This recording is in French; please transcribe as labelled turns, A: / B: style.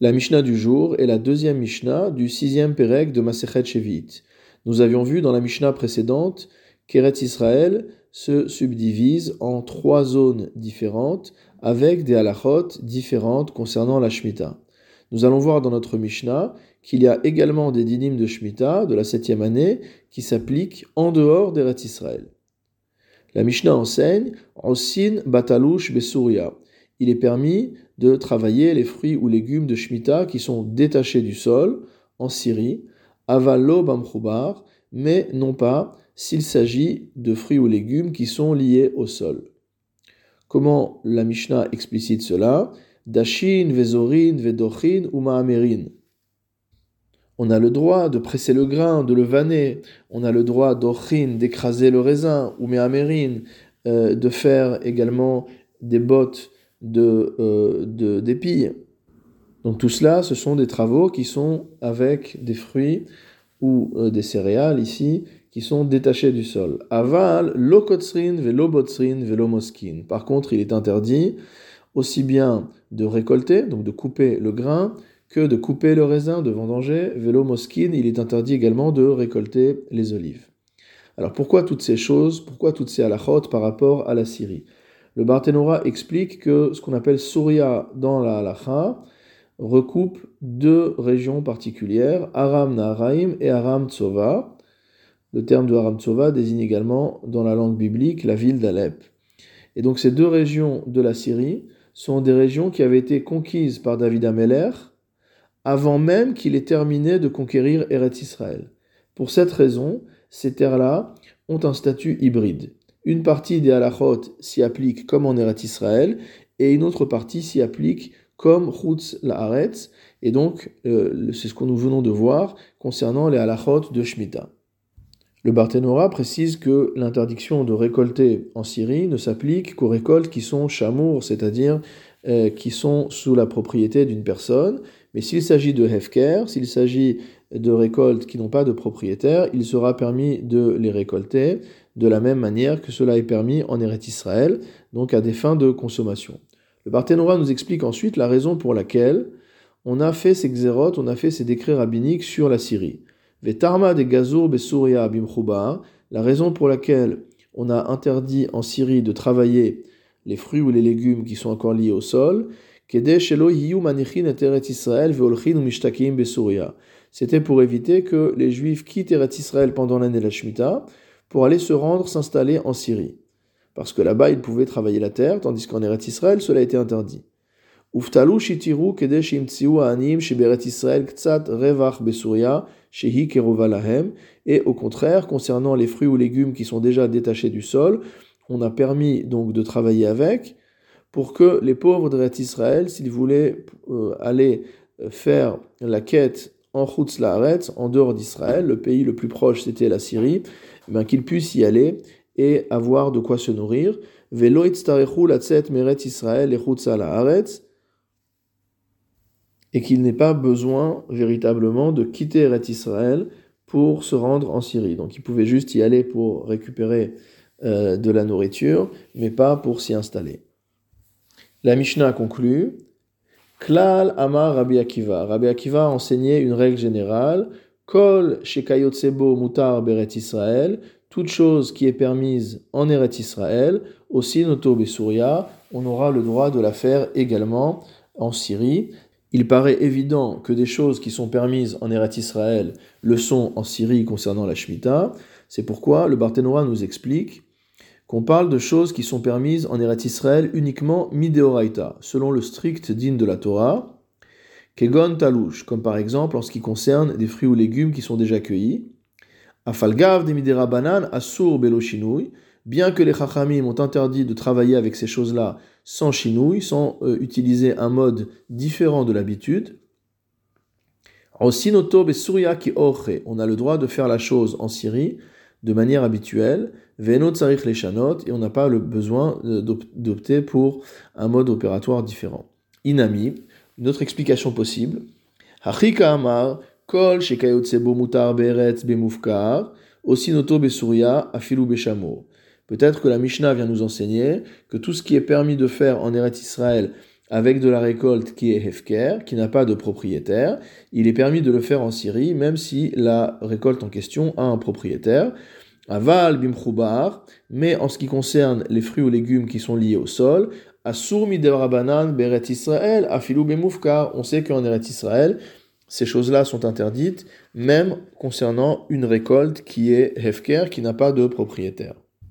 A: La Mishnah du jour est la deuxième Mishnah du sixième Pérec de Masechet Shevit. Nous avions vu dans la Mishnah précédente qu'Eretz Israël se subdivise en trois zones différentes avec des halachot différentes concernant la Shemitah. Nous allons voir dans notre Mishnah qu'il y a également des dinim de Shemitah de la septième année qui s'appliquent en dehors d'Eretz Israël. La Mishnah enseigne Osin Batalouche Besouria. Il est permis de travailler les fruits ou légumes de Shemitah qui sont détachés du sol en Syrie, avalo bamchoubar, mais non pas s'il s'agit de fruits ou légumes qui sont liés au sol. Comment la Mishnah explicite cela? Dashin, Vezorin, Vedochin ou Maamerin. On a le droit de presser le grain, de le vanner. On a le droit d'ochin, d'écraser le raisin, ou Maamerin, euh, de faire également des bottes de, euh, d'épilles. Donc tout cela, ce sont des travaux qui sont avec des fruits ou euh, des céréales ici, qui sont détachés du sol. Aval, lokotsrin, velobotsrin, velomoskin. Par contre, il est interdit aussi bien de récolter, donc de couper le grain, que de couper le raisin, de vendanger. Velomoskin, il est interdit également de récolter les olives. Alors pourquoi toutes ces choses, pourquoi toutes ces halachot par rapport à la Syrie? Le Barthénora explique que ce qu'on appelle Souria dans la halacha recoupe deux régions particulières, Aram Naharaim et Aram Tsova. Le terme de Aram Tsova désigne également dans la langue biblique la ville d'Alep. Et donc ces deux régions de la Syrie sont des régions qui avaient été conquises par David Ameller avant même qu'il ait terminé de conquérir Eretz Israël. Pour cette raison, ces terres-là ont un statut hybride. Une partie des halachot s'y applique comme en Eretz Israël, et une autre partie s'y applique comme Chutz Laaretz, et donc euh, c'est ce que nous venons de voir concernant les halachot de Shemitah. Le Barthénora précise que l'interdiction de récolter en Syrie ne s'applique qu'aux récoltes qui sont chamour, c'est-à-dire euh, qui sont sous la propriété d'une personne, mais s'il s'agit de hefker, s'il s'agit de récoltes qui n'ont pas de propriétaire, il sera permis de les récolter de la même manière que cela est permis en Eretz Israël, donc à des fins de consommation. Le Barthénora nous explique ensuite la raison pour laquelle on a fait ces xérotes, on a fait ces décrets rabbiniques sur la Syrie. Vetarma de Gazour Besouria la raison pour laquelle on a interdit en Syrie de travailler les fruits ou les légumes qui sont encore liés au sol, c'était pour éviter que les Juifs quittent Eretz Israël pendant l'année de la Shemitah pour aller se rendre s'installer en Syrie. Parce que là-bas, ils pouvaient travailler la terre, tandis qu'en Eretz Israël, cela été interdit. Et au contraire, concernant les fruits ou légumes qui sont déjà détachés du sol, on a permis donc de travailler avec pour que les pauvres d'Eretz Israël, s'ils voulaient euh, aller euh, faire la quête en Chutz Laaretz, en dehors d'Israël, le pays le plus proche c'était la Syrie, eh ben, qu'ils puissent y aller et avoir de quoi se nourrir. Meret Israël et et qu'il n'ait pas besoin véritablement de quitter Eretz Israël pour se rendre en Syrie. Donc il pouvait juste y aller pour récupérer euh, de la nourriture, mais pas pour s'y installer. La Mishnah conclut Klal Amar Rabbi Akiva. Rabbi Akiva a enseigné une règle générale Kol Shekayotsebo Mutar Beret Israël. Toute chose qui est permise en Eret Israël, aussi Noto Besouria, on aura le droit de la faire également en Syrie. Il paraît évident que des choses qui sont permises en Eret Israël le sont en Syrie concernant la Shemitah. C'est pourquoi le Barthénora nous explique qu'on parle de choses qui sont permises en Eretz Israël uniquement mideoraita, selon le strict din de la Torah, kegon talouche, comme par exemple en ce qui concerne des fruits ou légumes qui sont déjà cueillis, afalgav de midera banan asur belo bien que les chachamim ont interdit de travailler avec ces choses-là sans chinouille, sans euh, utiliser un mode différent de l'habitude, on a le droit de faire la chose en Syrie de manière habituelle, Veno tsarich leshanot, et on n'a pas le besoin d'opter pour un mode opératoire différent. Inami, une autre explication possible. Hachika amar, kol shekayotsebo mutar. Peut-être que la Mishnah vient nous enseigner que tout ce qui est permis de faire en Eretz Israël avec de la récolte qui est hefker, qui n'a pas de propriétaire, il est permis de le faire en Syrie, même si la récolte en question a un propriétaire. Aval bimchoubar, mais en ce qui concerne les fruits ou légumes qui sont liés au sol, asur midevrabanan beret Israël, afilou bemufka, on sait qu'en Eret Israël, ces choses-là sont interdites, même concernant une récolte qui est hefker, qui n'a pas de propriétaire.